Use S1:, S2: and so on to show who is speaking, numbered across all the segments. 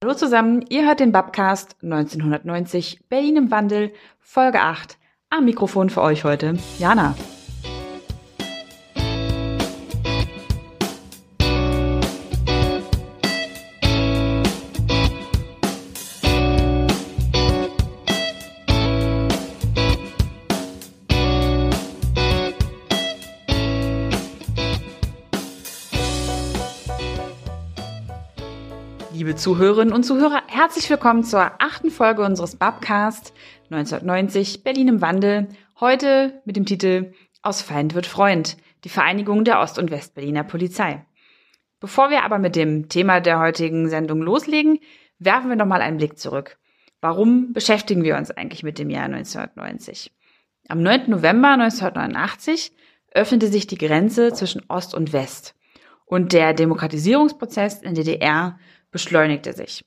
S1: Hallo zusammen, ihr hört den Babcast 1990 Berlin im Wandel, Folge 8. Am Mikrofon für euch heute Jana. Zuhörerinnen und Zuhörer, herzlich willkommen zur achten Folge unseres Babcast 1990 Berlin im Wandel. Heute mit dem Titel Aus Feind wird Freund, die Vereinigung der Ost- und Westberliner Polizei. Bevor wir aber mit dem Thema der heutigen Sendung loslegen, werfen wir nochmal einen Blick zurück. Warum beschäftigen wir uns eigentlich mit dem Jahr 1990? Am 9. November 1989 öffnete sich die Grenze zwischen Ost und West und der Demokratisierungsprozess in DDR beschleunigte sich.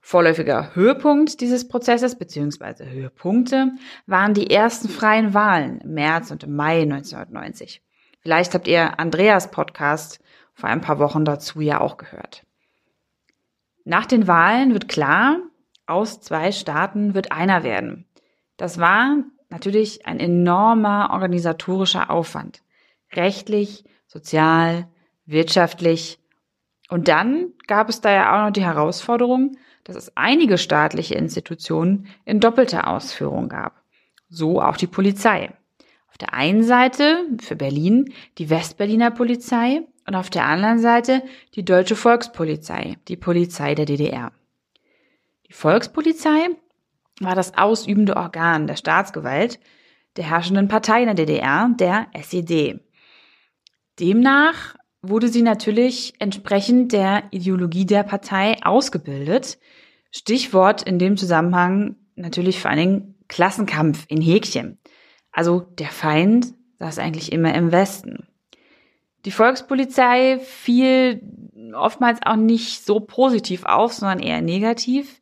S1: Vorläufiger Höhepunkt dieses Prozesses bzw. Höhepunkte waren die ersten freien Wahlen im März und im Mai 1990. Vielleicht habt ihr Andreas Podcast vor ein paar Wochen dazu ja auch gehört. Nach den Wahlen wird klar, aus zwei Staaten wird einer werden. Das war natürlich ein enormer organisatorischer Aufwand. Rechtlich, sozial, wirtschaftlich und dann gab es da ja auch noch die Herausforderung, dass es einige staatliche Institutionen in doppelter Ausführung gab. So auch die Polizei. Auf der einen Seite für Berlin die Westberliner Polizei und auf der anderen Seite die Deutsche Volkspolizei, die Polizei der DDR. Die Volkspolizei war das ausübende Organ der Staatsgewalt der herrschenden Partei in der DDR, der SED. Demnach wurde sie natürlich entsprechend der Ideologie der Partei ausgebildet. Stichwort in dem Zusammenhang natürlich vor allen Dingen Klassenkampf in Häkchen. Also der Feind saß eigentlich immer im Westen. Die Volkspolizei fiel oftmals auch nicht so positiv auf, sondern eher negativ.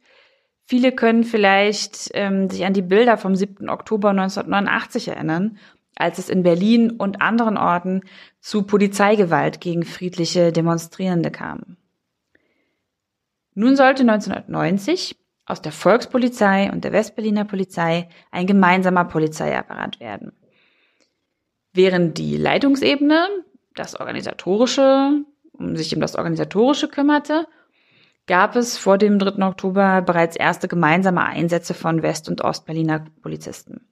S1: Viele können vielleicht ähm, sich an die Bilder vom 7. Oktober 1989 erinnern, als es in Berlin und anderen Orten zu Polizeigewalt gegen friedliche Demonstrierende kam. Nun sollte 1990 aus der Volkspolizei und der Westberliner Polizei ein gemeinsamer Polizeiapparat werden. Während die Leitungsebene das Organisatorische, um sich um das Organisatorische kümmerte, gab es vor dem 3. Oktober bereits erste gemeinsame Einsätze von West- und Ostberliner Polizisten.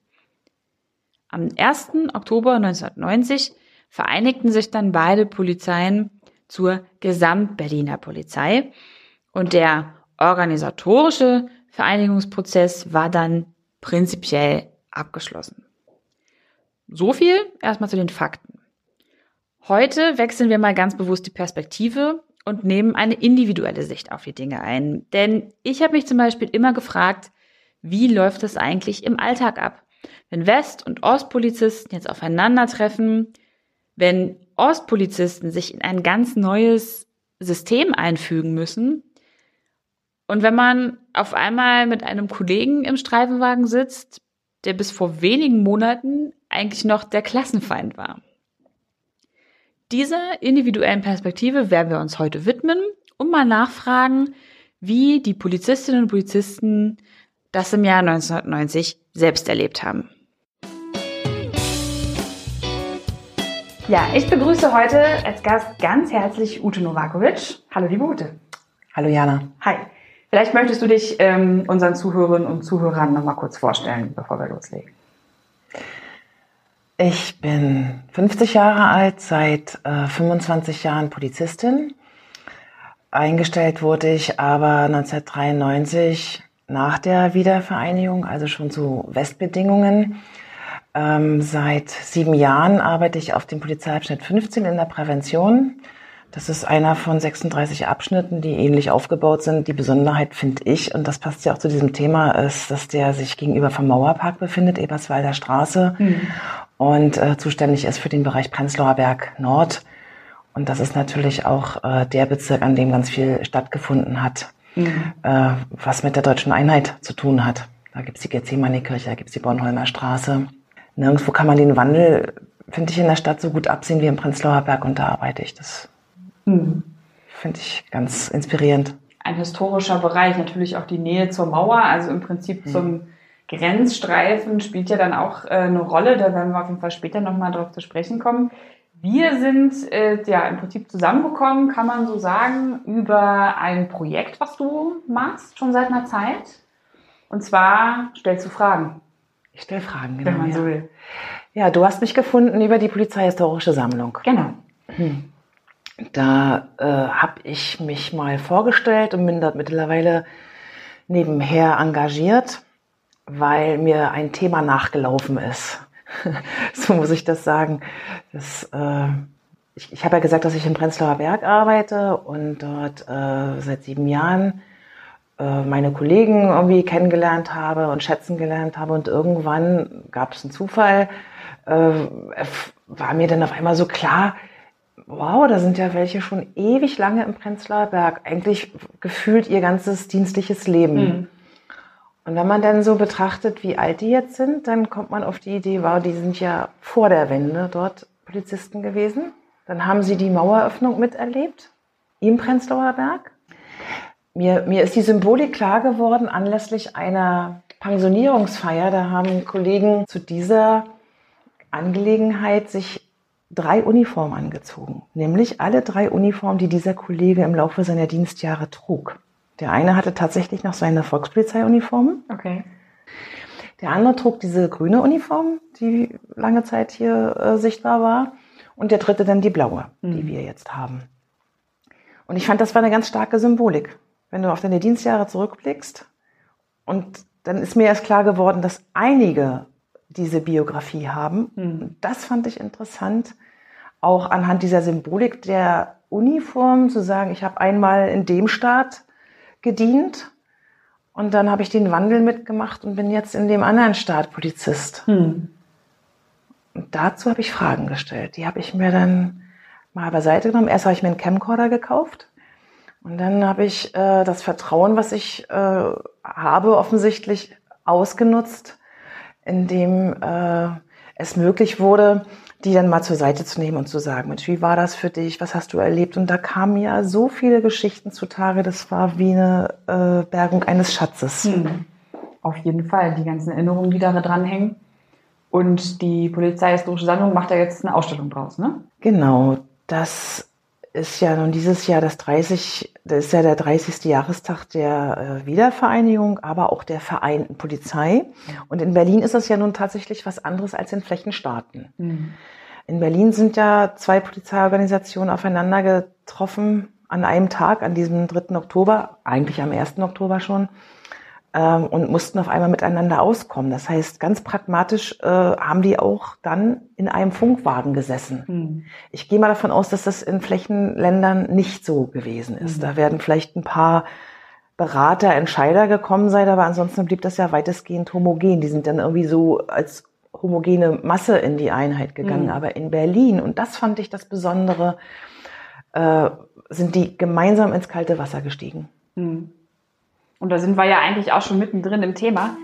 S1: Am 1. Oktober 1990 vereinigten sich dann beide Polizeien zur Gesamtberliner Polizei und der organisatorische Vereinigungsprozess war dann prinzipiell abgeschlossen. So viel erstmal zu den Fakten. Heute wechseln wir mal ganz bewusst die Perspektive und nehmen eine individuelle Sicht auf die Dinge ein. Denn ich habe mich zum Beispiel immer gefragt, wie läuft es eigentlich im Alltag ab? Wenn West- und Ostpolizisten jetzt aufeinandertreffen, wenn Ostpolizisten sich in ein ganz neues System einfügen müssen und wenn man auf einmal mit einem Kollegen im Streifenwagen sitzt, der bis vor wenigen Monaten eigentlich noch der Klassenfeind war. Dieser individuellen Perspektive werden wir uns heute widmen und mal nachfragen, wie die Polizistinnen und Polizisten das im Jahr 1990 selbst erlebt haben. Ja, ich begrüße heute als Gast ganz herzlich Ute Novakovic. Hallo, liebe Ute.
S2: Hallo, Jana.
S1: Hi. Vielleicht möchtest du dich ähm, unseren Zuhörerinnen und Zuhörern noch mal kurz vorstellen, bevor wir loslegen.
S2: Ich bin 50 Jahre alt, seit äh, 25 Jahren Polizistin. Eingestellt wurde ich aber 1993 nach der Wiedervereinigung, also schon zu Westbedingungen. Ähm, seit sieben Jahren arbeite ich auf dem Polizeiabschnitt 15 in der Prävention. Das ist einer von 36 Abschnitten, die ähnlich aufgebaut sind. Die Besonderheit finde ich, und das passt ja auch zu diesem Thema, ist, dass der sich gegenüber vom Mauerpark befindet, Eberswalder Straße, mhm. und äh, zuständig ist für den Bereich Prenzlauer Berg Nord. Und das ist natürlich auch äh, der Bezirk, an dem ganz viel stattgefunden hat, mhm. äh, was mit der deutschen Einheit zu tun hat. Da gibt's die Gethsemane-Kirche, da gibt's die Bornholmer Straße nirgendwo kann man den Wandel, finde ich, in der Stadt so gut absehen wie im Prenzlauer Berg und da arbeite ich. Das mhm. finde ich ganz inspirierend.
S1: ein historischer Bereich, natürlich auch die Nähe zur Mauer, also im Prinzip mhm. zum Grenzstreifen spielt ja dann auch äh, eine Rolle, da werden wir auf jeden Fall später nochmal darauf zu sprechen kommen. Wir sind äh, ja im Prinzip zusammengekommen, kann man so sagen, über ein Projekt, was du machst, schon seit einer Zeit. Und zwar stellst du Fragen.
S2: Ich stelle Fragen, genau. Wenn man ja. so will. Ja, du hast mich gefunden über die Polizeihistorische Sammlung.
S1: Genau.
S2: Hm. Da äh, habe ich mich mal vorgestellt und bin dort mittlerweile nebenher engagiert, weil mir ein Thema nachgelaufen ist. so muss ich das sagen. Das, äh, ich ich habe ja gesagt, dass ich in Prenzlauer Berg arbeite und dort äh, seit sieben Jahren äh, meine Kollegen irgendwie kennengelernt habe und schätzen gelernt habe. Und irgendwann gab es einen Zufall, äh, war mir dann auf einmal so klar, wow, da sind ja welche schon ewig lange im Prenzlauer Berg, eigentlich gefühlt ihr ganzes dienstliches Leben. Mhm. Und wenn man dann so betrachtet, wie alt die jetzt sind, dann kommt man auf die Idee, wow, die sind ja vor der Wende dort Polizisten gewesen. Dann haben sie die Maueröffnung miterlebt im Prenzlauer Berg. Mir, mir ist die Symbolik klar geworden anlässlich einer Pensionierungsfeier. Da haben Kollegen zu dieser Angelegenheit sich drei Uniformen angezogen. Nämlich alle drei Uniformen, die dieser Kollege im Laufe seiner Dienstjahre trug. Der eine hatte tatsächlich noch seine Volkspolizeiuniform.
S1: Okay.
S2: Der andere trug diese grüne Uniform, die lange Zeit hier äh, sichtbar war. Und der dritte dann die blaue, mhm. die wir jetzt haben. Und ich fand, das war eine ganz starke Symbolik. Wenn du auf deine Dienstjahre zurückblickst und dann ist mir erst klar geworden, dass einige diese Biografie haben. Mhm. Das fand ich interessant, auch anhand dieser Symbolik der Uniform zu sagen, ich habe einmal in dem Staat gedient und dann habe ich den Wandel mitgemacht und bin jetzt in dem anderen Staat Polizist. Hm. Und dazu habe ich Fragen gestellt. Die habe ich mir dann mal beiseite genommen. Erst habe ich mir einen Camcorder gekauft und dann habe ich äh, das Vertrauen, was ich äh, habe, offensichtlich ausgenutzt, indem äh, es möglich wurde, die dann mal zur Seite zu nehmen und zu sagen, Mensch, wie war das für dich? Was hast du erlebt? Und da kamen ja so viele Geschichten zutage, das war wie eine äh, Bergung eines Schatzes. Hm.
S1: Auf jeden Fall, die ganzen Erinnerungen, die da dranhängen. Und die Polizeihistorische Sammlung macht da jetzt eine Ausstellung draus, ne?
S2: Genau, das ist ja nun dieses Jahr das 30, das ist ja der 30. Jahrestag der äh, Wiedervereinigung, aber auch der Vereinten Polizei. Und in Berlin ist das ja nun tatsächlich was anderes als in Flächenstaaten. Mhm. In Berlin sind ja zwei Polizeiorganisationen aufeinander getroffen an einem Tag, an diesem 3. Oktober, eigentlich am 1. Oktober schon, ähm, und mussten auf einmal miteinander auskommen. Das heißt, ganz pragmatisch äh, haben die auch dann in einem Funkwagen gesessen. Mhm. Ich gehe mal davon aus, dass das in Flächenländern nicht so gewesen ist. Mhm. Da werden vielleicht ein paar Berater, Entscheider gekommen sein, aber ansonsten blieb das ja weitestgehend homogen. Die sind dann irgendwie so als homogene Masse in die Einheit gegangen. Mhm. Aber in Berlin, und das fand ich das Besondere, äh, sind die gemeinsam ins kalte Wasser gestiegen. Mhm.
S1: Und da sind wir ja eigentlich auch schon mittendrin im Thema.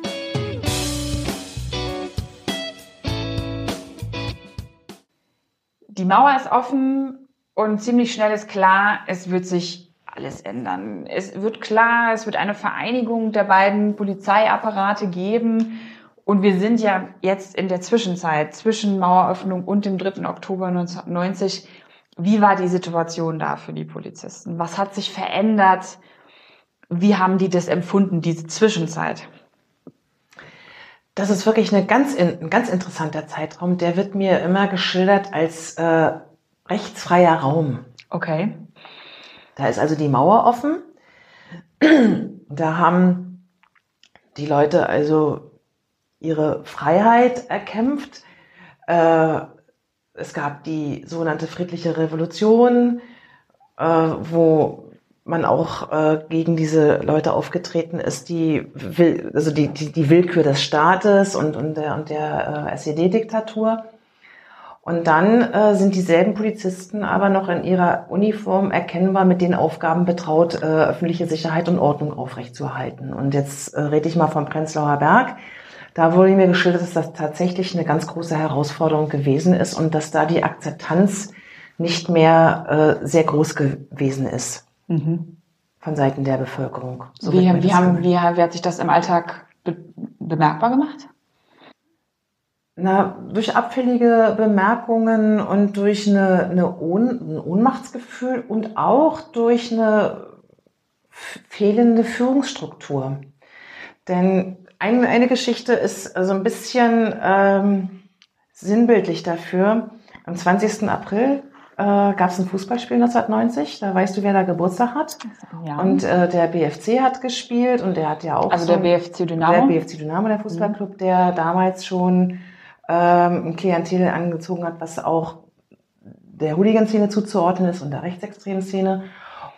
S1: Die Mauer ist offen und ziemlich schnell ist klar, es wird sich alles ändern. Es wird klar, es wird eine Vereinigung der beiden Polizeiapparate geben. Und wir sind ja jetzt in der Zwischenzeit zwischen Maueröffnung und dem 3. Oktober 1990. Wie war die Situation da für die Polizisten? Was hat sich verändert? Wie haben die das empfunden, diese Zwischenzeit?
S2: Das ist wirklich eine ganz, ein ganz interessanter Zeitraum. Der wird mir immer geschildert als äh, rechtsfreier Raum.
S1: Okay.
S2: Da ist also die Mauer offen. Da haben die Leute also ihre Freiheit erkämpft. Äh, es gab die sogenannte friedliche Revolution, äh, wo man auch äh, gegen diese Leute aufgetreten ist, die will, also die, die, die Willkür des Staates und, und der, und der äh, SED-Diktatur. Und dann äh, sind dieselben Polizisten aber noch in ihrer Uniform erkennbar mit den Aufgaben betraut, äh, öffentliche Sicherheit und Ordnung aufrechtzuerhalten. Und jetzt äh, rede ich mal vom Prenzlauer Berg. Da wurde mir geschildert, dass das tatsächlich eine ganz große Herausforderung gewesen ist und dass da die Akzeptanz nicht mehr äh, sehr groß gewesen ist. Mhm. von Seiten der Bevölkerung.
S1: So wie, wie, haben, wie, wie hat sich das im Alltag be bemerkbar gemacht?
S2: Na, durch abfällige Bemerkungen und durch eine, eine Ohn, ein Ohnmachtsgefühl und auch durch eine fehlende Führungsstruktur. Denn eine, eine Geschichte ist so ein bisschen ähm, sinnbildlich dafür. Am 20. April äh, gab es ein Fußballspiel 1990. Da weißt du, wer da Geburtstag hat. Ja. Und äh, der BFC hat gespielt und der hat ja auch.
S1: Also so der BFC Dynamo?
S2: Der BFC Dynamo, der Fußballclub, mhm. der damals schon ähm, ein Klientel angezogen hat, was auch der Hooligan-Szene zuzuordnen ist und der rechtsextremen Szene.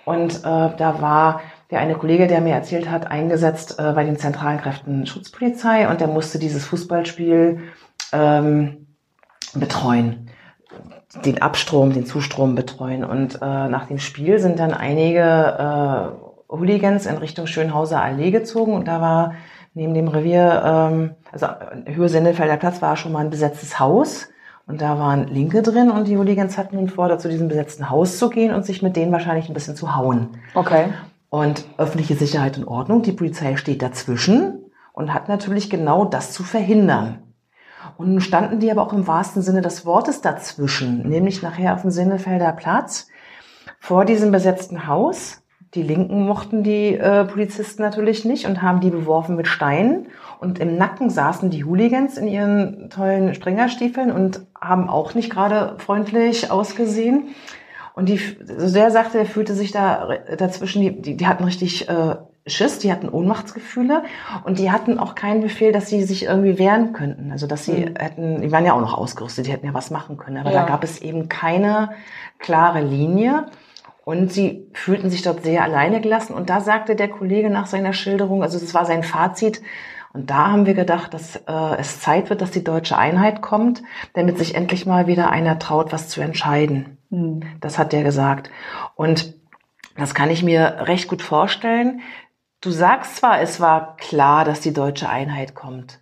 S2: Und äh, da war der eine Kollege, der mir erzählt hat, eingesetzt äh, bei den zentralen Kräften Schutzpolizei und der musste dieses Fußballspiel ähm, betreuen, den Abstrom, den Zustrom betreuen. Und äh, nach dem Spiel sind dann einige äh, Hooligans in Richtung Schönhauser Allee gezogen und da war neben dem Revier, ähm, also Höhe Sendefelder Platz war schon mal ein besetztes Haus. Und da waren Linke drin und die Hooligans hatten nun vor, zu diesem besetzten Haus zu gehen und sich mit denen wahrscheinlich ein bisschen zu hauen.
S1: Okay.
S2: Und öffentliche Sicherheit und Ordnung, die Polizei steht dazwischen und hat natürlich genau das zu verhindern. Und standen die aber auch im wahrsten Sinne des Wortes dazwischen, nämlich nachher auf dem Sinnefelder Platz vor diesem besetzten Haus die Linken mochten die äh, Polizisten natürlich nicht und haben die beworfen mit Steinen. Und im Nacken saßen die Hooligans in ihren tollen Springerstiefeln und haben auch nicht gerade freundlich ausgesehen. Und die, so der sagte, er fühlte sich da dazwischen, die, die, die hatten richtig äh, Schiss, die hatten Ohnmachtsgefühle und die hatten auch keinen Befehl, dass sie sich irgendwie wehren könnten. Also dass sie mhm. hätten, die waren ja auch noch ausgerüstet, die hätten ja was machen können. Aber ja. da gab es eben keine klare Linie. Und sie fühlten sich dort sehr alleine gelassen. Und da sagte der Kollege nach seiner Schilderung, also das war sein Fazit, und da haben wir gedacht, dass äh, es Zeit wird, dass die deutsche Einheit kommt, damit sich endlich mal wieder einer traut, was zu entscheiden. Mhm. Das hat der gesagt. Und das kann ich mir recht gut vorstellen. Du sagst zwar, es war klar, dass die deutsche Einheit kommt.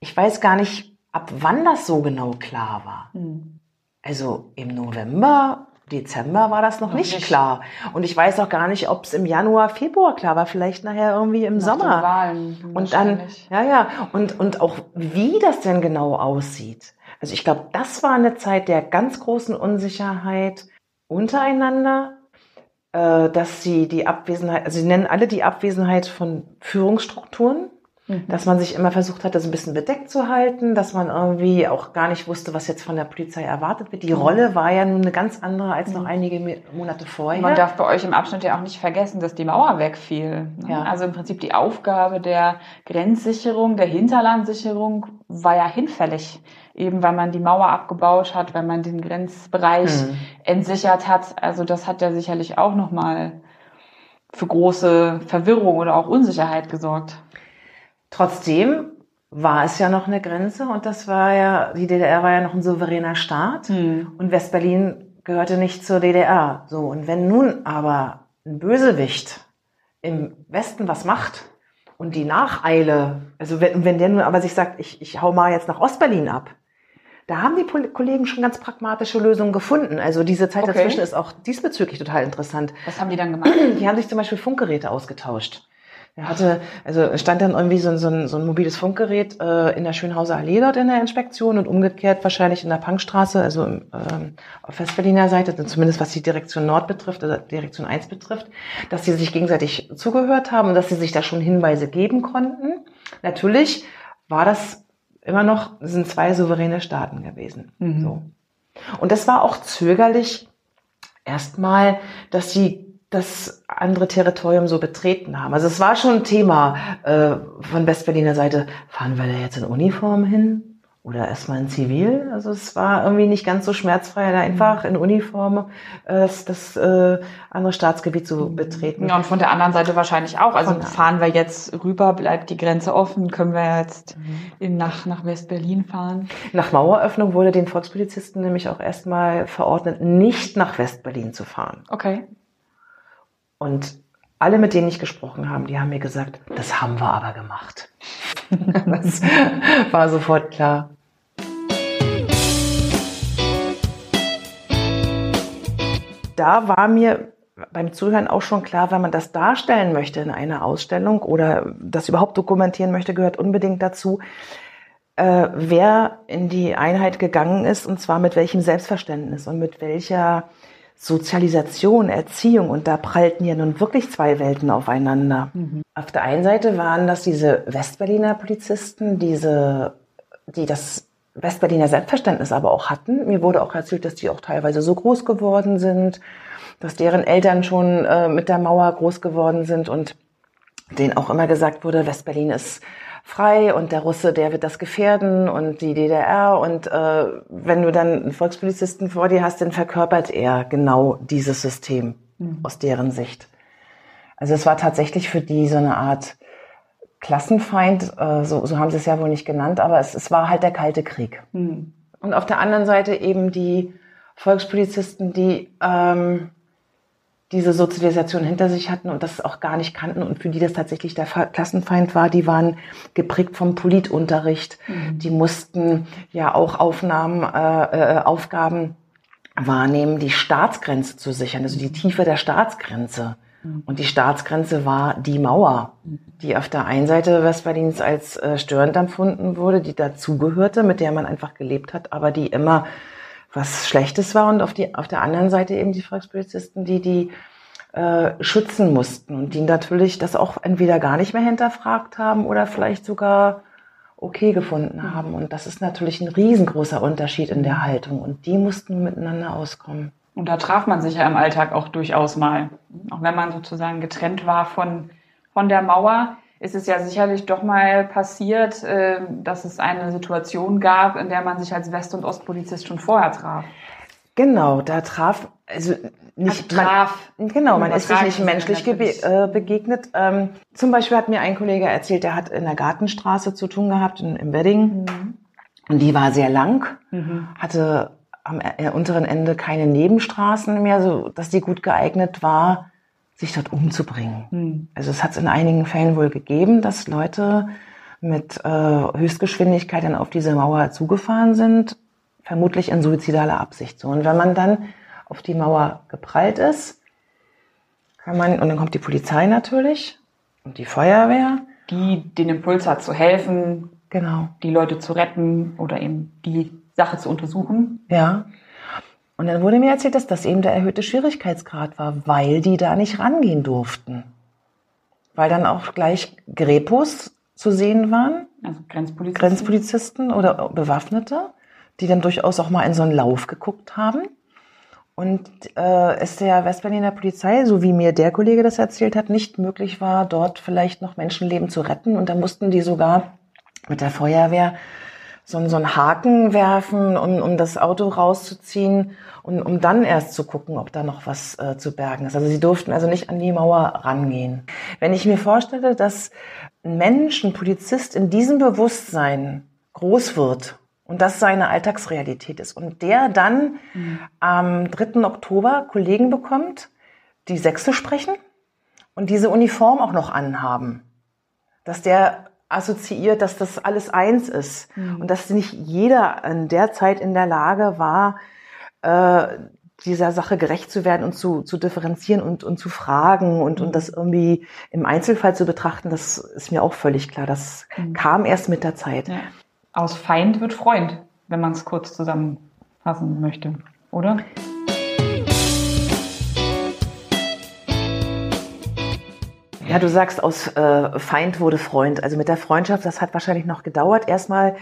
S2: Ich weiß gar nicht, ab wann das so genau klar war. Mhm. Also im November Dezember war das noch, noch nicht, nicht, klar. Und ich weiß auch gar nicht, ob es im Januar, Februar klar war, vielleicht nachher irgendwie im Nach Sommer.
S1: Wahlen,
S2: und dann, ja, ja, und, und auch wie das denn genau aussieht. Also ich glaube, das war eine Zeit der ganz großen Unsicherheit untereinander, dass sie die Abwesenheit, also sie nennen alle die Abwesenheit von Führungsstrukturen Mhm. Dass man sich immer versucht hat, das ein bisschen bedeckt zu halten, dass man irgendwie auch gar nicht wusste, was jetzt von der Polizei erwartet wird. Die mhm. Rolle war ja nun eine ganz andere als noch mhm. einige Monate vorher.
S1: Man darf bei euch im Abschnitt ja auch nicht vergessen, dass die Mauer wegfiel. Ne? Ja. Also im Prinzip die Aufgabe der Grenzsicherung, der Hinterlandsicherung war ja hinfällig eben weil man die Mauer abgebaut hat, weil man den Grenzbereich hm. entsichert hat. Also das hat ja sicherlich auch nochmal für große Verwirrung oder auch Unsicherheit gesorgt.
S2: Trotzdem war es ja noch eine Grenze und das war ja, die DDR war ja noch ein souveräner Staat mhm. und Westberlin gehörte nicht zur DDR. So, und wenn nun aber ein Bösewicht im Westen was macht und die Nacheile, also wenn, wenn der nun aber sich sagt, ich, ich hau mal jetzt nach Ostberlin ab, da haben die Kollegen schon ganz pragmatische Lösungen gefunden. Also diese Zeit okay. dazwischen ist auch diesbezüglich total interessant.
S1: Was haben die dann gemacht?
S2: Die haben sich zum Beispiel Funkgeräte ausgetauscht. Er hatte, also stand dann irgendwie so, ein, so, ein, so ein mobiles Funkgerät äh, in der Schönhauser Allee dort in der Inspektion und umgekehrt wahrscheinlich in der Punkstraße, also ähm, auf Westberliner Seite, also zumindest was die Direktion Nord betrifft, also Direktion 1 betrifft, dass sie sich gegenseitig zugehört haben und dass sie sich da schon Hinweise geben konnten. Natürlich war das immer noch, sind zwei souveräne Staaten gewesen. Mhm. So. Und das war auch zögerlich erstmal, dass sie das andere Territorium so betreten haben. Also es war schon ein Thema äh, von Westberliner Seite, fahren wir da jetzt in Uniform hin oder erstmal in Zivil? Also es war irgendwie nicht ganz so schmerzfrei, da einfach in Uniform äh, das, das äh, andere Staatsgebiet zu betreten.
S1: Ja, und von der anderen Seite wahrscheinlich auch. Also von fahren wir jetzt rüber, bleibt die Grenze offen, können wir jetzt mhm. in, nach, nach West-Berlin fahren?
S2: Nach Maueröffnung wurde den Volkspolizisten nämlich auch erstmal verordnet, nicht nach West-Berlin zu fahren.
S1: Okay.
S2: Und alle, mit denen ich gesprochen habe, die haben mir gesagt, das haben wir aber gemacht. das war sofort klar. Da war mir beim Zuhören auch schon klar, wenn man das darstellen möchte in einer Ausstellung oder das überhaupt dokumentieren möchte, gehört unbedingt dazu, äh, wer in die Einheit gegangen ist und zwar mit welchem Selbstverständnis und mit welcher Sozialisation, Erziehung. Und da prallten ja nun wirklich zwei Welten aufeinander. Mhm. Auf der einen Seite waren das diese Westberliner Polizisten, diese, die das Westberliner Selbstverständnis aber auch hatten. Mir wurde auch erzählt, dass die auch teilweise so groß geworden sind, dass deren Eltern schon äh, mit der Mauer groß geworden sind und denen auch immer gesagt wurde, Westberlin ist frei und der Russe, der wird das gefährden und die DDR und äh, wenn du dann einen Volkspolizisten vor dir hast, dann verkörpert er genau dieses System mhm. aus deren Sicht. Also es war tatsächlich für die so eine Art Klassenfeind, äh, so, so haben sie es ja wohl nicht genannt, aber es, es war halt der Kalte Krieg. Mhm. Und auf der anderen Seite eben die Volkspolizisten, die ähm, diese Sozialisation hinter sich hatten und das auch gar nicht kannten und für die das tatsächlich der Klassenfeind war, die waren geprägt vom Politunterricht. Mhm. Die mussten ja auch Aufnahmen, äh, äh, Aufgaben wahrnehmen, die Staatsgrenze zu sichern, also die Tiefe der Staatsgrenze. Mhm. Und die Staatsgrenze war die Mauer, die auf der einen Seite Westberlins als äh, störend empfunden wurde, die dazugehörte, mit der man einfach gelebt hat, aber die immer was Schlechtes war und auf, die, auf der anderen Seite eben die Volkspolizisten, die die äh, schützen mussten und die natürlich das auch entweder gar nicht mehr hinterfragt haben oder vielleicht sogar okay gefunden haben. Und das ist natürlich ein riesengroßer Unterschied in der Haltung und die mussten miteinander auskommen.
S1: Und da traf man sich ja im Alltag auch durchaus mal. Auch wenn man sozusagen getrennt war von, von der Mauer, ist es ja sicherlich doch mal passiert, äh, dass es eine Situation gab, in der man sich als West- und Ostpolizist schon vorher traf.
S2: Genau, da traf, also nicht,
S1: also traf.
S2: Man, genau, man ist sich nicht menschlich äh, begegnet. Ähm, zum Beispiel hat mir ein Kollege erzählt, der hat in der Gartenstraße zu tun gehabt, in, im Wedding. Mhm. Und die war sehr lang, mhm. hatte am äh, unteren Ende keine Nebenstraßen mehr, so dass die gut geeignet war, sich dort umzubringen. Hm. Also es hat es in einigen Fällen wohl gegeben, dass Leute mit äh, Höchstgeschwindigkeit dann auf diese Mauer zugefahren sind, vermutlich in suizidaler Absicht. So und wenn man dann auf die Mauer geprallt ist, kann man und dann kommt die Polizei natürlich und die Feuerwehr,
S1: die den Impuls hat zu helfen,
S2: genau,
S1: die Leute zu retten oder eben die Sache zu untersuchen.
S2: Ja. Und dann wurde mir erzählt, dass das eben der erhöhte Schwierigkeitsgrad war, weil die da nicht rangehen durften. Weil dann auch gleich Grepos zu sehen waren.
S1: Also Grenzpolizisten.
S2: Grenzpolizisten oder Bewaffnete, die dann durchaus auch mal in so einen Lauf geguckt haben. Und äh, es der Westberliner Polizei, so wie mir der Kollege das erzählt hat, nicht möglich war, dort vielleicht noch Menschenleben zu retten. Und da mussten die sogar mit der Feuerwehr so, so einen Haken werfen, um, um das Auto rauszuziehen und um dann erst zu gucken, ob da noch was äh, zu bergen ist. Also sie durften also nicht an die Mauer rangehen. Wenn ich mir vorstelle, dass ein Mensch, ein Polizist in diesem Bewusstsein groß wird und das seine Alltagsrealität ist und der dann mhm. am 3. Oktober Kollegen bekommt, die Sächse sprechen und diese Uniform auch noch anhaben, dass der assoziiert, dass das alles eins ist mhm. und dass nicht jeder in der Zeit in der Lage war, äh, dieser Sache gerecht zu werden und zu, zu differenzieren und, und zu fragen und, und das irgendwie im Einzelfall zu betrachten, das ist mir auch völlig klar. Das mhm. kam erst mit der Zeit. Ja.
S1: Aus Feind wird Freund, wenn man es kurz zusammenfassen möchte, oder?
S2: Ja, du sagst, aus äh, Feind wurde Freund. Also mit der Freundschaft, das hat wahrscheinlich noch gedauert. Erstmal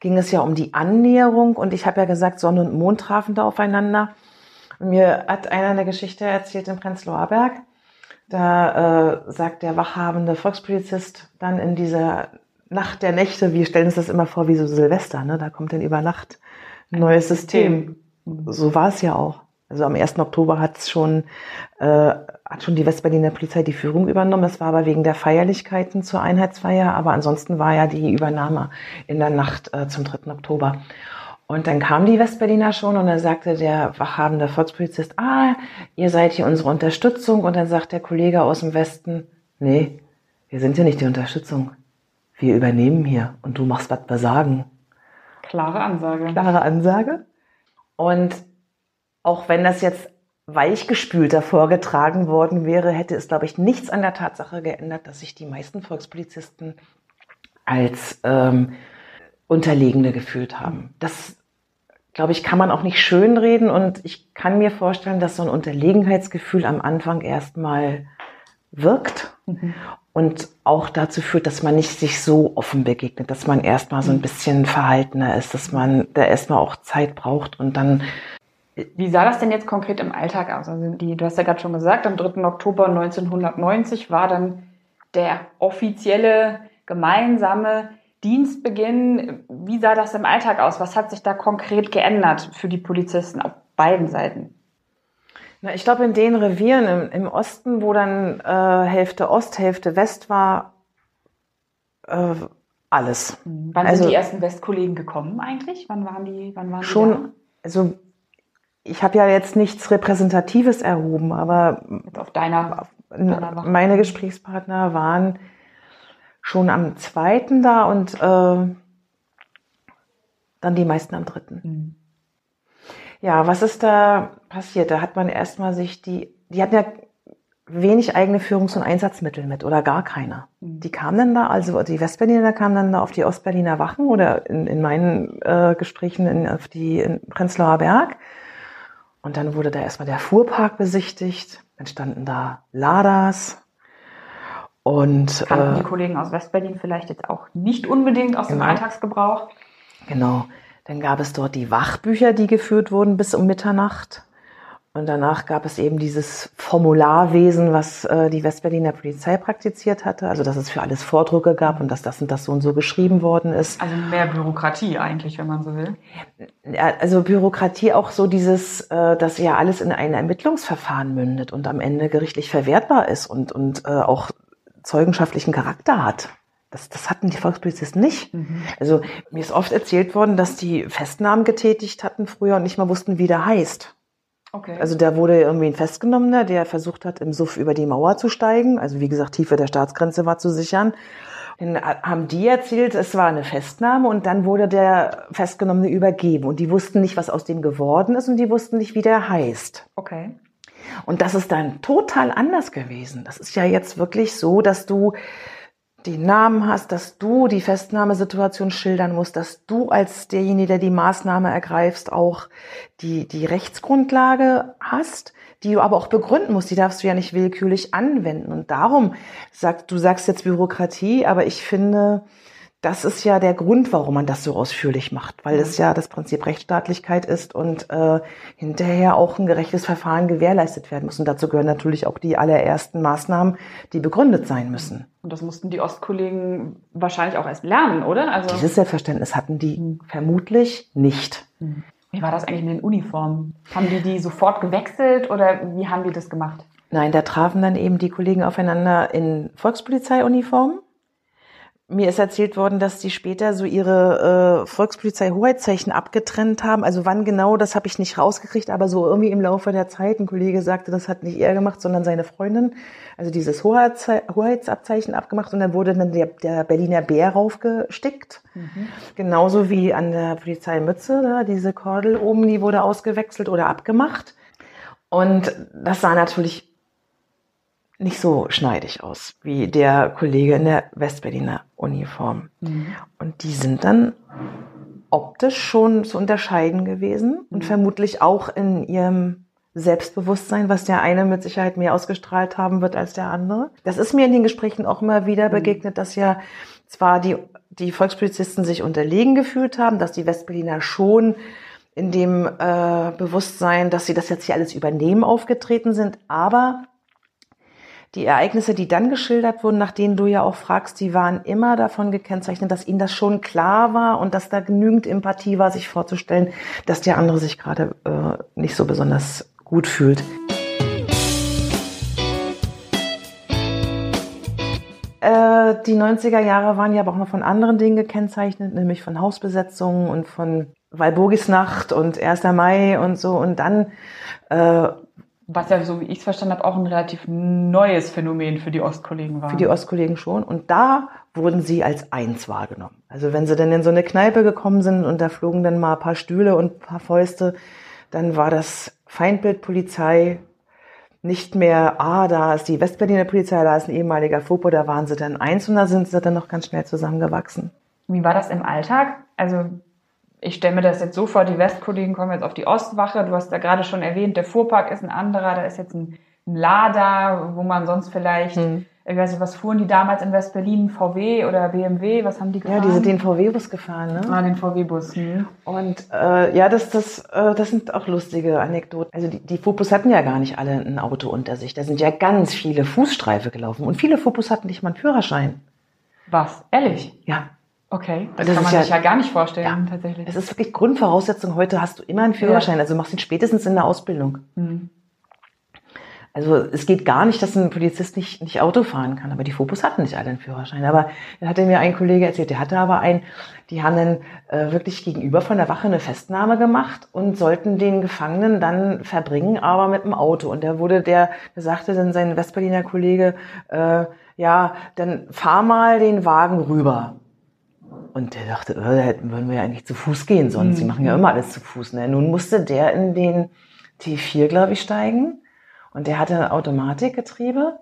S2: ging es ja um die Annäherung und ich habe ja gesagt, Sonne und Mond trafen da aufeinander. Und mir hat einer eine Geschichte erzählt in Prenzlauer Berg. Da äh, sagt der wachhabende Volkspolizist dann in dieser Nacht der Nächte, wir stellen uns das immer vor wie so Silvester, ne? da kommt dann über Nacht ein neues System. So war es ja auch. Also am 1. Oktober hat es schon, äh, hat schon die Westberliner Polizei die Führung übernommen. Das war aber wegen der Feierlichkeiten zur Einheitsfeier. Aber ansonsten war ja die Übernahme in der Nacht äh, zum 3. Oktober. Und dann kam die Westberliner schon und dann sagte der wachhabende Volkspolizist, ah, ihr seid hier unsere Unterstützung. Und dann sagt der Kollege aus dem Westen, nee, wir sind ja nicht die Unterstützung. Wir übernehmen hier und du machst, was wir sagen.
S1: Klare Ansage.
S2: Klare Ansage. Und auch wenn das jetzt weichgespülter vorgetragen worden wäre, hätte es, glaube ich, nichts an der Tatsache geändert, dass sich die meisten Volkspolizisten als ähm, Unterlegene gefühlt haben. Das, glaube ich, kann man auch nicht schönreden und ich kann mir vorstellen, dass so ein Unterlegenheitsgefühl am Anfang erstmal wirkt mhm. und auch dazu führt, dass man nicht sich so offen begegnet, dass man erstmal so ein bisschen verhaltener ist, dass man da erstmal auch Zeit braucht und dann
S1: wie sah das denn jetzt konkret im Alltag aus? Also die, du hast ja gerade schon gesagt, am 3. Oktober 1990 war dann der offizielle gemeinsame Dienstbeginn. Wie sah das im Alltag aus? Was hat sich da konkret geändert für die Polizisten auf beiden Seiten?
S2: Na, ich glaube, in den Revieren im, im Osten, wo dann äh, Hälfte Ost, Hälfte West war, äh, alles.
S1: Wann also, sind die ersten Westkollegen gekommen eigentlich? Wann waren die? Wann waren
S2: schon, die da? also ich habe ja jetzt nichts Repräsentatives erhoben, aber
S1: auf deiner, auf deiner
S2: meine Gesprächspartner waren schon am zweiten da und äh, dann die meisten am dritten. Mhm. Ja, was ist da passiert? Da hat man erstmal sich die, die hatten ja wenig eigene Führungs- und Einsatzmittel mit oder gar keiner. Mhm. Die kamen dann da, also die Westberliner kamen dann da auf die Ostberliner Wachen oder in, in meinen äh, Gesprächen in, auf die in Prenzlauer Berg und dann wurde da erstmal der Fuhrpark besichtigt. Dann standen da Ladas. Und,
S1: Kannten äh, die Kollegen aus Westberlin vielleicht jetzt auch nicht unbedingt aus genau. dem Alltagsgebrauch?
S2: Genau. Dann gab es dort die Wachbücher, die geführt wurden bis um Mitternacht. Und danach gab es eben dieses Formularwesen, was äh, die Westberliner Polizei praktiziert hatte. Also, dass es für alles Vordrucke gab und dass das und das so und so geschrieben worden ist.
S1: Also mehr Bürokratie eigentlich, wenn man so will.
S2: Ja, also Bürokratie auch so dieses, äh, dass ja alles in ein Ermittlungsverfahren mündet und am Ende gerichtlich verwertbar ist und, und äh, auch zeugenschaftlichen Charakter hat. Das, das hatten die Volkspolizisten nicht. Mhm. Also mir ist oft erzählt worden, dass die Festnahmen getätigt hatten früher und nicht mal wussten, wie der heißt. Okay. Also da wurde irgendwie ein Festgenommener, der versucht hat, im Suff über die Mauer zu steigen. Also wie gesagt, Tiefe der Staatsgrenze war zu sichern. Dann haben die erzählt, es war eine Festnahme und dann wurde der Festgenommene übergeben. Und die wussten nicht, was aus dem geworden ist und die wussten nicht, wie der heißt.
S1: Okay.
S2: Und das ist dann total anders gewesen. Das ist ja jetzt wirklich so, dass du den Namen hast, dass du die Festnahmesituation schildern musst, dass du als derjenige, der die Maßnahme ergreifst, auch die, die Rechtsgrundlage hast, die du aber auch begründen musst. Die darfst du ja nicht willkürlich anwenden. Und darum sagst du sagst jetzt Bürokratie, aber ich finde, das ist ja der Grund, warum man das so ausführlich macht, weil es ja das Prinzip Rechtsstaatlichkeit ist und äh, hinterher auch ein gerechtes Verfahren gewährleistet werden muss. Und dazu gehören natürlich auch die allerersten Maßnahmen, die begründet sein müssen.
S1: Und das mussten die Ostkollegen wahrscheinlich auch erst lernen, oder?
S2: Also Dieses Selbstverständnis hatten die hm. vermutlich nicht.
S1: Hm. Wie war das eigentlich mit den Uniformen? Haben die die sofort gewechselt oder wie haben die das gemacht?
S2: Nein, da trafen dann eben die Kollegen aufeinander in Volkspolizeiuniformen mir ist erzählt worden, dass die später so ihre äh, Volkspolizei-Hoheitszeichen abgetrennt haben. Also wann genau, das habe ich nicht rausgekriegt, aber so irgendwie im Laufe der Zeit. Ein Kollege sagte, das hat nicht er gemacht, sondern seine Freundin. Also dieses Hoheitsabzeichen abgemacht und dann wurde dann der, der Berliner Bär raufgestickt. Mhm. Genauso wie an der Polizeimütze, da diese Kordel oben, die wurde ausgewechselt oder abgemacht. Und das sah natürlich nicht so schneidig aus wie der Kollege in der Westberliner Uniform. Mhm. Und die sind dann optisch schon zu unterscheiden gewesen und mhm. vermutlich auch in ihrem Selbstbewusstsein, was der eine mit Sicherheit mehr ausgestrahlt haben wird als der andere. Das ist mir in den Gesprächen auch immer wieder mhm. begegnet, dass ja zwar die, die Volkspolizisten sich unterlegen gefühlt haben, dass die Westberliner schon in dem äh, Bewusstsein, dass sie das jetzt hier alles übernehmen, aufgetreten sind, aber die Ereignisse, die dann geschildert wurden, nach denen du ja auch fragst, die waren immer davon gekennzeichnet, dass ihnen das schon klar war und dass da genügend Empathie war, sich vorzustellen, dass der andere sich gerade äh, nicht so besonders gut fühlt. Äh, die 90er Jahre waren ja aber auch noch von anderen Dingen gekennzeichnet, nämlich von Hausbesetzungen und von Walburgisnacht und 1. Mai und so. Und dann äh,
S1: was ja, so wie ich es verstanden habe, auch ein relativ neues Phänomen für die Ostkollegen war.
S2: Für die Ostkollegen schon. Und da wurden sie als eins wahrgenommen. Also wenn sie dann in so eine Kneipe gekommen sind und da flogen dann mal ein paar Stühle und ein paar Fäuste, dann war das Feindbildpolizei nicht mehr, ah, da ist die Westberliner Polizei, da ist ein ehemaliger Fopo, da waren sie dann eins und da sind sie dann noch ganz schnell zusammengewachsen.
S1: Wie war das im Alltag? Also ich stelle mir das jetzt so vor, die Westkollegen kommen jetzt auf die Ostwache, du hast da gerade schon erwähnt, der Fuhrpark ist ein anderer, da ist jetzt ein, ein Lada, wo man sonst vielleicht hm ich weiß nicht, was fuhren die damals in West-Berlin? VW oder BMW? Was haben die gefahren?
S2: Ja, die sind den VW-Bus gefahren, ne?
S1: Ah, den VW-Bus. Hm.
S2: Und äh, ja, das, das, äh, das sind auch lustige Anekdoten. Also die, die Fopus hatten ja gar nicht alle ein Auto unter sich. Da sind ja ganz viele Fußstreife gelaufen. Und viele Fopus hatten nicht mal einen Führerschein.
S1: Was? Ehrlich?
S2: Ja.
S1: Okay, das, das kann man sich ja, ja, gar nicht vorstellen, ja, tatsächlich.
S2: Es ist wirklich Grundvoraussetzung. Heute hast du immer einen Führerschein. Ja. Also machst du ihn spätestens in der Ausbildung. Mhm. Also es geht gar nicht, dass ein Polizist nicht, nicht Auto fahren kann, aber die Fopus hatten nicht alle einen Führerschein. Aber da hatte mir ein Kollege erzählt, der hatte aber einen, die haben dann äh, wirklich gegenüber von der Wache eine Festnahme gemacht und sollten den Gefangenen dann verbringen, aber mit dem Auto. Und da wurde der, der sagte dann sein Westberliner Kollege, äh, ja, dann fahr mal den Wagen rüber. Und der dachte, äh, würden wir ja eigentlich zu Fuß gehen sonst. Mhm. Die machen ja immer alles zu Fuß. Ne? Nun musste der in den T4, glaube ich, steigen und der hatte Automatikgetriebe.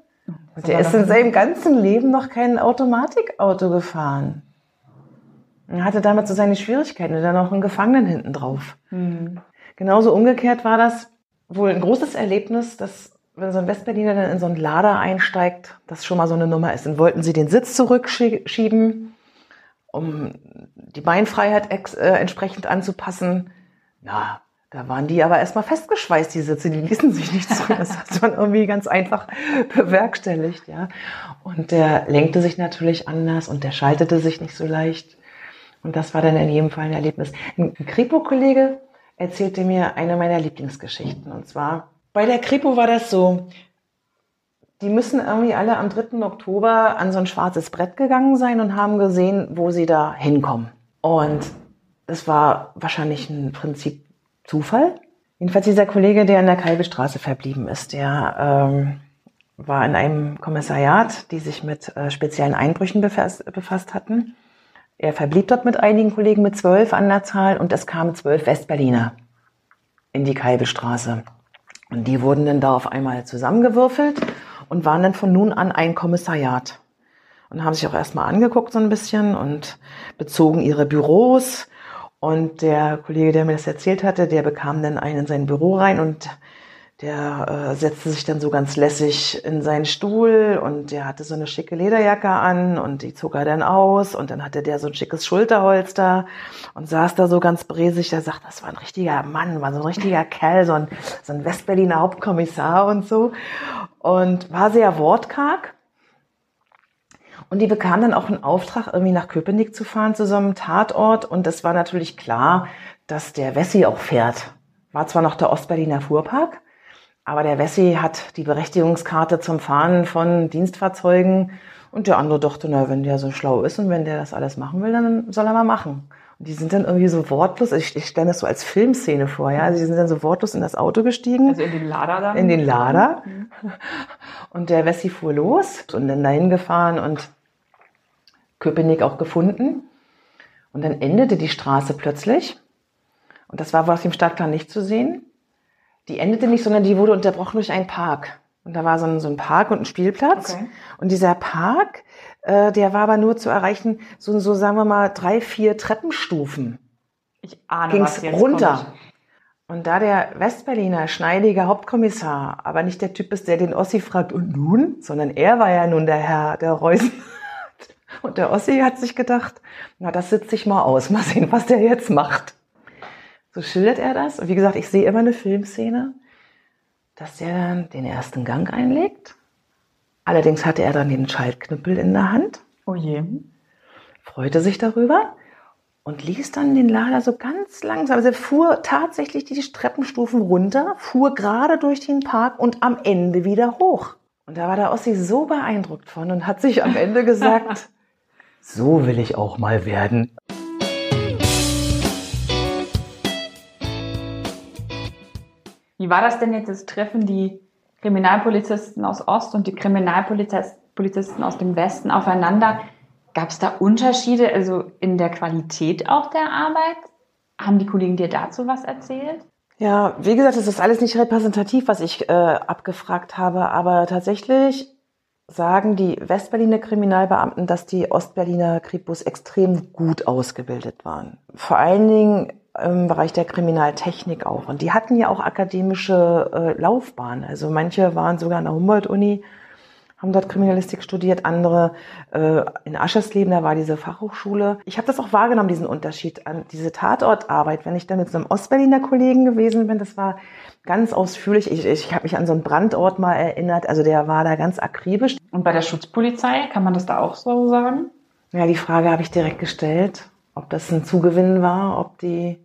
S2: Und der ist in seinem ganzen Leben noch kein Automatikauto gefahren. Er hatte damit so seine Schwierigkeiten und dann noch einen Gefangenen hinten drauf. Mhm. Genauso umgekehrt war das wohl ein großes Erlebnis, dass wenn so ein Westberliner dann in so einen Lader einsteigt, das schon mal so eine Nummer ist. Dann wollten sie den Sitz zurückschieben, um die Beinfreiheit äh, entsprechend anzupassen. Ja, da waren die aber erstmal festgeschweißt, die Sitze, die ließen sich nicht zurück. Das hat man irgendwie ganz einfach bewerkstelligt, ja. Und der lenkte sich natürlich anders und der schaltete sich nicht so leicht. Und das war dann in jedem Fall ein Erlebnis. Ein Kripo-Kollege erzählte mir eine meiner Lieblingsgeschichten. Und zwar, bei der Kripo war das so, die müssen irgendwie alle am 3. Oktober an so ein schwarzes Brett gegangen sein und haben gesehen, wo sie da hinkommen. Und es war wahrscheinlich ein Prinzip Zufall. Jedenfalls dieser Kollege, der in der Kalbestraße verblieben ist, der ähm, war in einem Kommissariat, die sich mit äh, speziellen Einbrüchen befasst, befasst hatten. Er verblieb dort mit einigen Kollegen mit zwölf an der Zahl und es kamen zwölf Westberliner in die Kalbestraße. Und die wurden dann da auf einmal zusammengewürfelt und waren dann von nun an ein Kommissariat. Und haben sich auch erstmal angeguckt so ein bisschen und bezogen ihre Büros und der Kollege, der mir das erzählt hatte, der bekam dann einen in sein Büro rein und der äh, setzte sich dann so ganz lässig in seinen Stuhl und der hatte so eine schicke Lederjacke an und die zog er dann aus und dann hatte der so ein schickes Schulterholster und saß da so ganz bresig. Der sagt, das war ein richtiger Mann, war so ein richtiger Kerl, so ein, so ein Westberliner Hauptkommissar und so und war sehr wortkarg und die bekam dann auch einen Auftrag, irgendwie nach Köpenick zu fahren, zu so einem Tatort. Und das war natürlich klar, dass der Wessi auch fährt. War zwar noch der Ostberliner Fuhrpark, aber der Wessi hat die Berechtigungskarte zum Fahren von Dienstfahrzeugen. Und der andere dachte, na, wenn der so schlau ist und wenn der das alles machen will, dann soll er mal machen. Und die sind dann irgendwie so wortlos, ich, ich stelle das so als Filmszene vor, ja. Also die sind dann so wortlos in das Auto gestiegen.
S1: Also in den Lader dann?
S2: In den Lader. Mhm. Und der Wessi fuhr los und dann dahin gefahren und Köpenick auch gefunden. Und dann endete die Straße plötzlich. Und das war aus dem Stadtplan nicht zu sehen. Die endete nicht, sondern die wurde unterbrochen durch einen Park. Und da war so ein, so ein Park und ein Spielplatz. Okay. Und dieser Park, äh, der war aber nur zu erreichen, so, so sagen wir mal drei, vier Treppenstufen.
S1: Ich ahne,
S2: ging's was runter. Kommt. Und da der Westberliner schneidige Hauptkommissar aber nicht der Typ ist, der den Ossi fragt, und nun? Sondern er war ja nun der Herr der Reusen. Und der Ossi hat sich gedacht, na, das sitze ich mal aus, mal sehen, was der jetzt macht. So schildert er das. Und wie gesagt, ich sehe immer eine Filmszene, dass der dann den ersten Gang einlegt. Allerdings hatte er dann den Schaltknüppel in der Hand.
S1: Oh je.
S2: Freute sich darüber und ließ dann den Lader so ganz langsam. Also er fuhr tatsächlich die Treppenstufen runter, fuhr gerade durch den Park und am Ende wieder hoch. Und da war der Ossi so beeindruckt von und hat sich am Ende gesagt, so will ich auch mal werden.
S1: Wie war das denn jetzt, das Treffen, die Kriminalpolizisten aus Ost und die Kriminalpolizisten aus dem Westen aufeinander? Gab es da Unterschiede, also in der Qualität auch der Arbeit? Haben die Kollegen dir dazu was erzählt?
S2: Ja, wie gesagt, es ist alles nicht repräsentativ, was ich äh, abgefragt habe, aber tatsächlich sagen die Westberliner Kriminalbeamten, dass die Ostberliner Kripus extrem gut ausgebildet waren. Vor allen Dingen im Bereich der Kriminaltechnik auch. Und die hatten ja auch akademische äh, Laufbahnen. Also manche waren sogar an der Humboldt-Uni haben dort Kriminalistik studiert, andere äh, in Aschersleben, da war diese Fachhochschule. Ich habe das auch wahrgenommen, diesen Unterschied an diese Tatortarbeit. Wenn ich dann mit so einem Ostberliner Kollegen gewesen bin, das war ganz ausführlich. Ich, ich habe mich an so einen Brandort mal erinnert, also der war da ganz akribisch.
S1: Und bei der Schutzpolizei, kann man das da auch so sagen?
S2: Ja, die Frage habe ich direkt gestellt, ob das ein Zugewinn war, ob die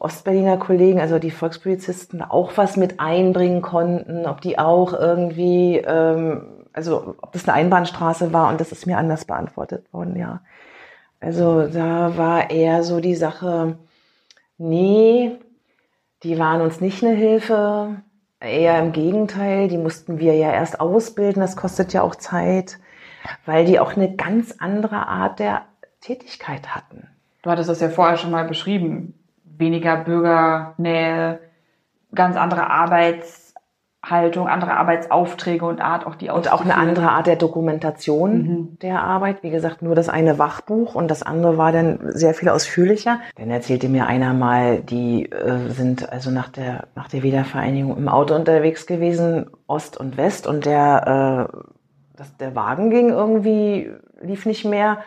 S2: Ostberliner Kollegen, also die Volkspolizisten, auch was mit einbringen konnten, ob die auch irgendwie ähm, also ob das eine Einbahnstraße war und das ist mir anders beantwortet worden, ja. Also da war eher so die Sache, nee, die waren uns nicht eine Hilfe, eher im Gegenteil, die mussten wir ja erst ausbilden, das kostet ja auch Zeit, weil die auch eine ganz andere Art der Tätigkeit hatten.
S1: Du hattest das ja vorher schon mal beschrieben, weniger Bürgernähe, ganz andere Arbeits Haltung, andere Arbeitsaufträge und Art, auch die
S2: Und auch eine andere Art der Dokumentation mhm. der Arbeit. Wie gesagt, nur das eine Wachbuch und das andere war dann sehr viel ausführlicher. Dann erzählte mir einer mal, die äh, sind also nach der, nach der Wiedervereinigung im Auto unterwegs gewesen, Ost und West und der, äh, das, der Wagen ging irgendwie, lief nicht mehr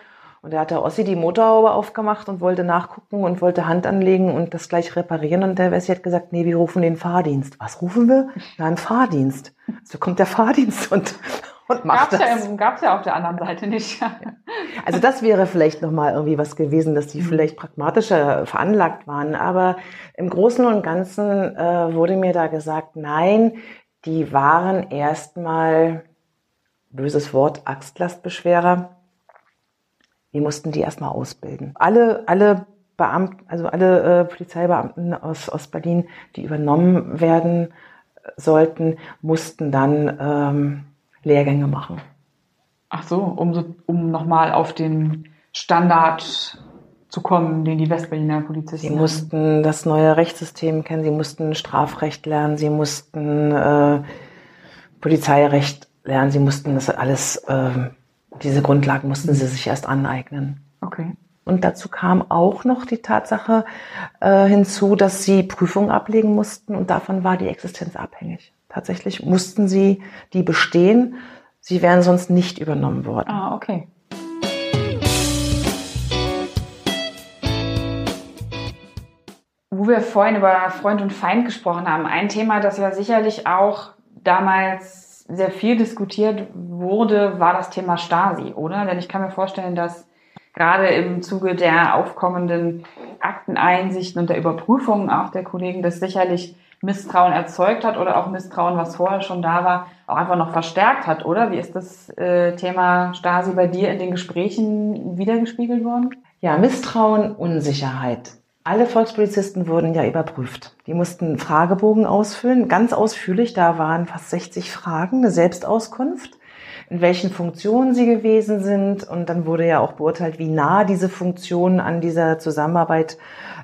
S2: und da hat der Ossi die Motorhaube aufgemacht und wollte nachgucken und wollte Hand anlegen und das gleich reparieren. Und der Wessi hat gesagt, nee, wir rufen den Fahrdienst. Was rufen wir? Na, einen Fahrdienst. So kommt der Fahrdienst und, und macht
S1: gab's
S2: das.
S1: Ja, gab's ja auf der anderen Seite nicht.
S2: Also das wäre vielleicht nochmal irgendwie was gewesen, dass die mhm. vielleicht pragmatischer veranlagt waren. Aber im Großen und Ganzen äh, wurde mir da gesagt, nein, die waren erstmal, böses Wort, Axtlastbeschwerer wir mussten die erstmal ausbilden. Alle, alle Beamten, also alle äh, Polizeibeamten aus, aus Berlin, die übernommen werden sollten, mussten dann ähm, Lehrgänge machen.
S1: Ach so, um, so, um nochmal auf den Standard zu kommen, den die Westberliner Polizisten
S2: Sie mussten das neue Rechtssystem kennen, sie mussten Strafrecht lernen, sie mussten äh, Polizeirecht lernen, sie mussten das alles äh, diese Grundlagen mussten sie sich erst aneignen.
S1: Okay.
S2: Und dazu kam auch noch die Tatsache äh, hinzu, dass sie Prüfungen ablegen mussten und davon war die Existenz abhängig. Tatsächlich mussten sie die bestehen. Sie wären sonst nicht übernommen worden.
S1: Ah, okay. Wo wir vorhin über Freund und Feind gesprochen haben, ein Thema, das ja sicherlich auch damals sehr viel diskutiert wurde, war das Thema Stasi, oder? Denn ich kann mir vorstellen, dass gerade im Zuge der aufkommenden Akteneinsichten und der Überprüfungen auch der Kollegen das sicherlich Misstrauen erzeugt hat oder auch Misstrauen, was vorher schon da war, auch einfach noch verstärkt hat, oder? Wie ist das äh, Thema Stasi bei dir in den Gesprächen wiedergespiegelt worden?
S2: Ja, Misstrauen, Unsicherheit. Alle Volkspolizisten wurden ja überprüft. Die mussten Fragebogen ausfüllen, ganz ausführlich. Da waren fast 60 Fragen, eine Selbstauskunft, in welchen Funktionen sie gewesen sind. Und dann wurde ja auch beurteilt, wie nah diese Funktionen an dieser Zusammenarbeit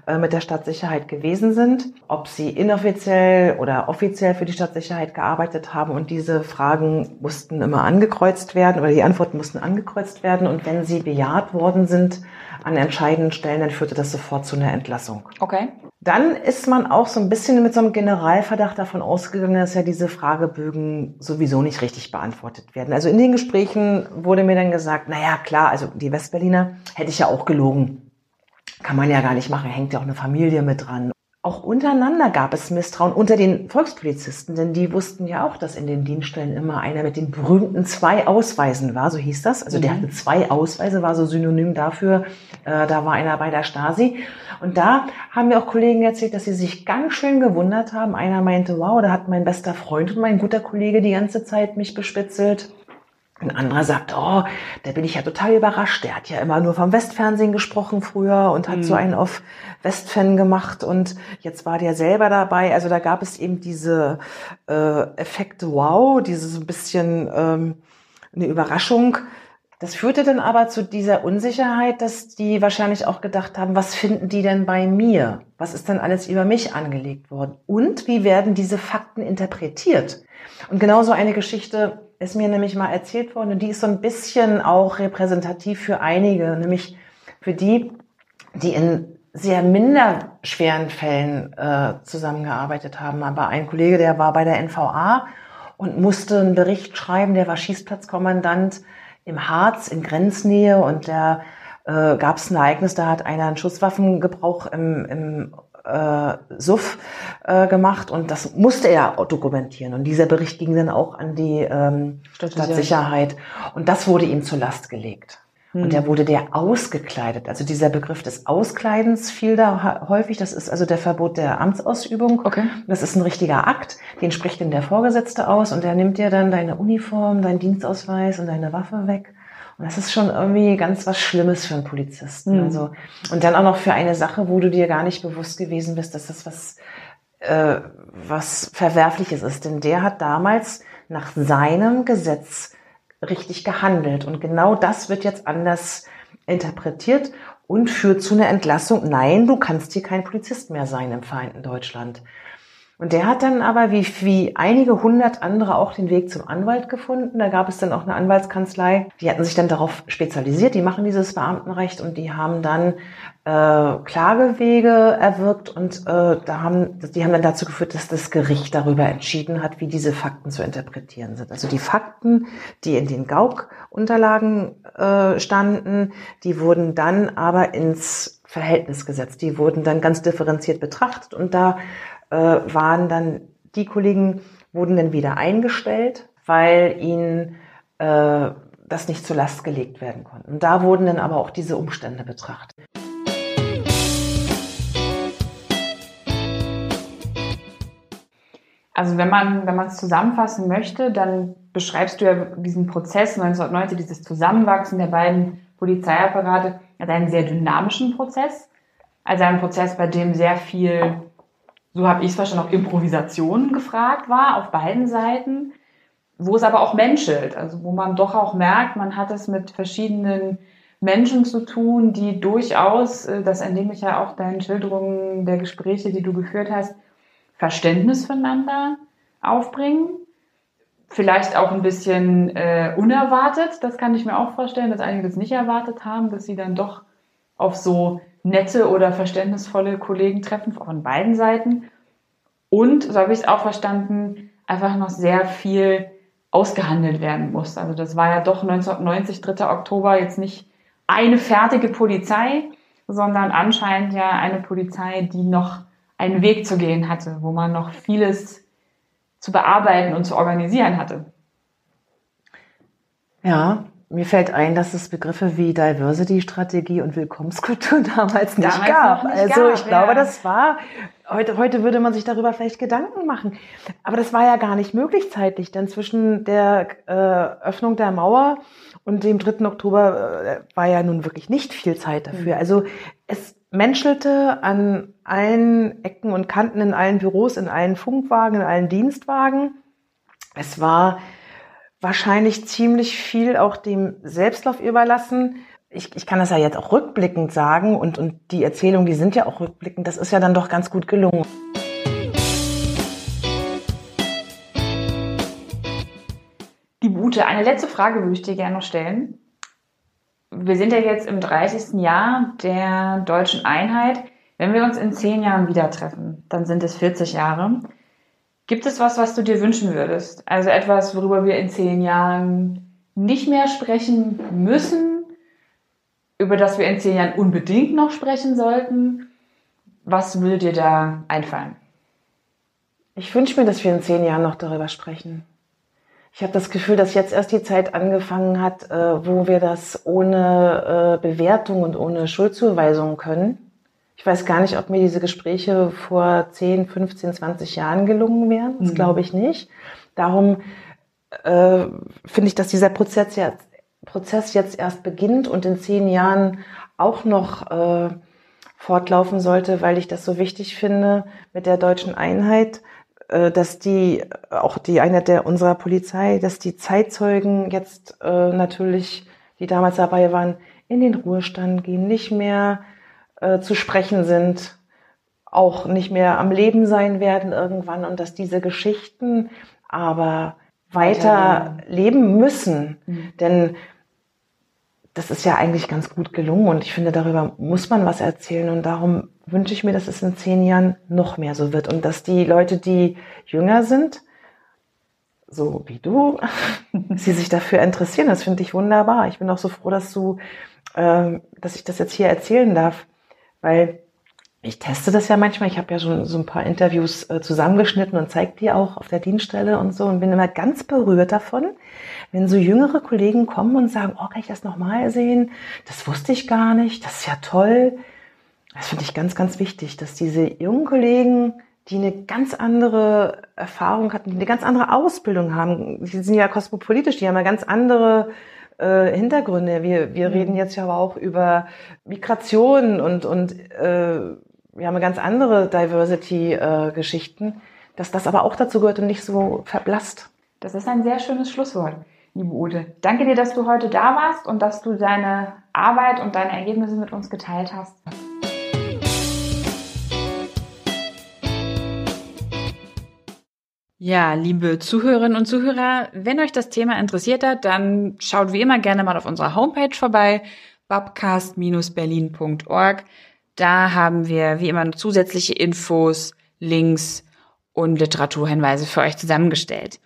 S2: äh, mit der Stadtsicherheit gewesen sind, ob sie inoffiziell oder offiziell für die Stadtsicherheit gearbeitet haben. Und diese Fragen mussten immer angekreuzt werden oder die Antworten mussten angekreuzt werden. Und wenn sie bejaht worden sind, an entscheidenden Stellen, dann führte das sofort zu einer Entlassung.
S1: Okay.
S2: Dann ist man auch so ein bisschen mit so einem Generalverdacht davon ausgegangen, dass ja diese Fragebögen sowieso nicht richtig beantwortet werden. Also in den Gesprächen wurde mir dann gesagt, naja, klar, also die Westberliner hätte ich ja auch gelogen. Kann man ja gar nicht machen, hängt ja auch eine Familie mit dran. Auch untereinander gab es Misstrauen unter den Volkspolizisten, denn die wussten ja auch, dass in den Dienststellen immer einer mit den berühmten zwei Ausweisen war, so hieß das. Also der mhm. hatte zwei Ausweise, war so synonym dafür, äh, da war einer bei der Stasi. Und da haben mir auch Kollegen erzählt, dass sie sich ganz schön gewundert haben. Einer meinte, wow, da hat mein bester Freund und mein guter Kollege die ganze Zeit mich bespitzelt. Ein anderer sagt, oh, da bin ich ja total überrascht. Der hat ja immer nur vom Westfernsehen gesprochen früher und hat mhm. so einen auf Westfan gemacht und jetzt war der selber dabei. Also da gab es eben diese äh, Effekte, wow, diese so ein bisschen ähm, eine Überraschung. Das führte dann aber zu dieser Unsicherheit, dass die wahrscheinlich auch gedacht haben, was finden die denn bei mir? Was ist denn alles über mich angelegt worden? Und wie werden diese Fakten interpretiert? Und genauso eine Geschichte ist mir nämlich mal erzählt worden und die ist so ein bisschen auch repräsentativ für einige, nämlich für die, die in sehr minder schweren Fällen äh, zusammengearbeitet haben. Aber ein Kollege, der war bei der NVA und musste einen Bericht schreiben, der war Schießplatzkommandant im Harz in Grenznähe und da äh, gab es ein Ereignis, da hat einer einen Schusswaffengebrauch im, im äh, Suff äh, gemacht und das musste er dokumentieren. Und dieser Bericht ging dann auch an die ähm, Stadtsicherheit und das wurde ihm zur Last gelegt. Und hm. da wurde der ausgekleidet. Also dieser Begriff des Auskleidens fiel da häufig. Das ist also der Verbot der Amtsausübung. Okay. Das ist ein richtiger Akt. Den spricht denn der Vorgesetzte aus und der nimmt dir dann deine Uniform, deinen Dienstausweis und deine Waffe weg. Und das ist schon irgendwie ganz was Schlimmes für einen Polizisten. Mhm. Also, und dann auch noch für eine Sache, wo du dir gar nicht bewusst gewesen bist, dass das was, äh, was Verwerfliches ist. Denn der hat damals nach seinem Gesetz richtig gehandelt. Und genau das wird jetzt anders interpretiert und führt zu einer Entlassung. Nein, du kannst hier kein Polizist mehr sein im Vereinten Deutschland. Und der hat dann aber wie, wie einige hundert andere auch den Weg zum Anwalt gefunden. Da gab es dann auch eine Anwaltskanzlei, die hatten sich dann darauf spezialisiert, die machen dieses Beamtenrecht und die haben dann äh, Klagewege erwirkt und äh, da haben, die haben dann dazu geführt, dass das Gericht darüber entschieden hat, wie diese Fakten zu interpretieren sind. Also die Fakten, die in den Gauk-Unterlagen äh, standen, die wurden dann aber ins Verhältnis gesetzt. Die wurden dann ganz differenziert betrachtet und da waren dann die Kollegen, wurden dann wieder eingestellt, weil ihnen äh, das nicht zur Last gelegt werden konnte. Und da wurden dann aber auch diese Umstände betrachtet.
S1: Also wenn man wenn man es zusammenfassen möchte, dann beschreibst du ja diesen Prozess 1990, dieses Zusammenwachsen der beiden Polizeiapparate als einen sehr dynamischen Prozess, also einen Prozess, bei dem sehr viel so habe ich es verstanden, auch Improvisation gefragt war auf beiden Seiten, wo es aber auch menschelt, also wo man doch auch merkt, man hat es mit verschiedenen Menschen zu tun, die durchaus, äh, das entnehme ich ja auch deinen Schilderungen der Gespräche, die du geführt hast, Verständnis füreinander aufbringen. Vielleicht auch ein bisschen äh, unerwartet, das kann ich mir auch vorstellen, dass einige das nicht erwartet haben, dass sie dann doch auf so nette oder verständnisvolle Kollegen treffen, von beiden Seiten. Und, so habe ich es auch verstanden, einfach noch sehr viel ausgehandelt werden muss. Also das war ja doch 1990, 3. Oktober, jetzt nicht eine fertige Polizei, sondern anscheinend ja eine Polizei, die noch einen Weg zu gehen hatte, wo man noch vieles zu bearbeiten und zu organisieren hatte.
S2: Ja, mir fällt ein, dass es Begriffe wie Diversity-Strategie und Willkommenskultur damals nicht damals gab. Nicht also gab, ich glaube, ja. das war, heute, heute würde man sich darüber vielleicht Gedanken machen. Aber das war ja gar nicht möglich zeitlich, denn zwischen der äh, Öffnung der Mauer und dem 3. Oktober äh, war ja nun wirklich nicht viel Zeit dafür. Mhm. Also es menschelte an allen Ecken und Kanten in allen Büros, in allen Funkwagen, in allen Dienstwagen. Es war wahrscheinlich ziemlich viel auch dem Selbstlauf überlassen. Ich, ich kann das ja jetzt auch rückblickend sagen und, und die Erzählungen, die sind ja auch rückblickend, das ist ja dann doch ganz gut gelungen.
S1: Die Ute, eine letzte Frage würde ich dir gerne noch stellen. Wir sind ja jetzt im 30. Jahr der deutschen Einheit. Wenn wir uns in zehn Jahren wieder treffen, dann sind es 40 Jahre. Gibt es was, was du dir wünschen würdest? Also etwas, worüber wir in zehn Jahren nicht mehr sprechen müssen, über das wir in zehn Jahren unbedingt noch sprechen sollten? Was würde dir da einfallen?
S2: Ich wünsche mir, dass wir in zehn Jahren noch darüber sprechen. Ich habe das Gefühl, dass jetzt erst die Zeit angefangen hat, äh, wo wir das ohne äh, Bewertung und ohne Schuldzuweisung können ich weiß gar nicht, ob mir diese Gespräche vor 10, 15, 20 Jahren gelungen wären. Das mhm. glaube ich nicht. Darum äh, finde ich, dass dieser Prozess jetzt, Prozess jetzt erst beginnt und in zehn Jahren auch noch äh, fortlaufen sollte, weil ich das so wichtig finde mit der deutschen Einheit, äh, dass die, auch die Einheit der unserer Polizei, dass die Zeitzeugen jetzt äh, natürlich die damals dabei waren, in den Ruhestand gehen, nicht mehr äh, zu sprechen sind, auch nicht mehr am Leben sein werden irgendwann und dass diese Geschichten aber weiter leben müssen. Mhm. Denn das ist ja eigentlich ganz gut gelungen und ich finde, darüber muss man was erzählen und darum wünsche ich mir, dass es in zehn Jahren noch mehr so wird und dass die Leute, die jünger sind, so wie du, sie sich dafür interessieren. Das finde ich wunderbar. Ich bin auch so froh, dass du, äh, dass ich das jetzt hier erzählen darf, weil ich teste das ja manchmal. Ich habe ja schon so ein paar Interviews äh, zusammengeschnitten und zeige die auch auf der Dienststelle und so und bin immer ganz berührt davon, wenn so jüngere Kollegen kommen und sagen, oh, kann ich das nochmal sehen? Das wusste ich gar nicht. Das ist ja toll. Das finde ich ganz, ganz wichtig, dass diese jungen Kollegen, die eine ganz andere Erfahrung hatten, die eine ganz andere Ausbildung haben, die sind ja kosmopolitisch, die haben ja ganz andere äh, Hintergründe. Wir, wir mhm. reden jetzt ja aber auch über Migration und, und äh, wir haben ganz andere Diversity-Geschichten, äh, dass das aber auch dazu gehört und nicht so verblasst.
S1: Das ist ein sehr schönes Schlusswort, liebe Ute. Danke dir, dass du heute da warst und dass du deine Arbeit und deine Ergebnisse mit uns geteilt hast. Ja, liebe Zuhörerinnen und Zuhörer, wenn euch das Thema interessiert hat, dann schaut wie immer gerne mal auf unserer Homepage vorbei, babcast-berlin.org. Da haben wir wie immer zusätzliche Infos, Links und Literaturhinweise für euch zusammengestellt.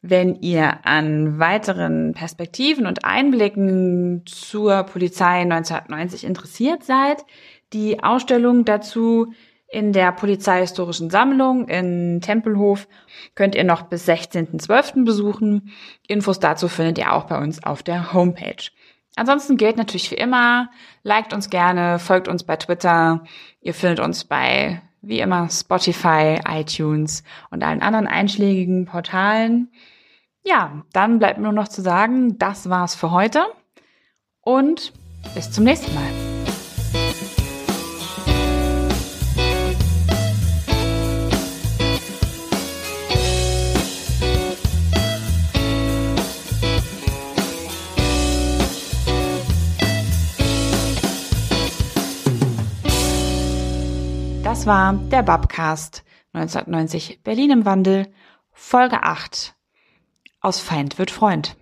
S1: Wenn ihr an weiteren Perspektiven und Einblicken zur Polizei 1990 interessiert seid, die Ausstellung dazu in der Polizeihistorischen Sammlung in Tempelhof könnt ihr noch bis 16.12. besuchen. Infos dazu findet ihr auch bei uns auf der Homepage. Ansonsten gilt natürlich wie immer, liked uns gerne, folgt uns bei Twitter. Ihr findet uns bei, wie immer, Spotify, iTunes und allen anderen einschlägigen Portalen. Ja, dann bleibt nur noch zu sagen, das war's für heute und bis zum nächsten Mal. Das war der Babcast 1990 Berlin im Wandel, Folge 8. Aus Feind wird Freund.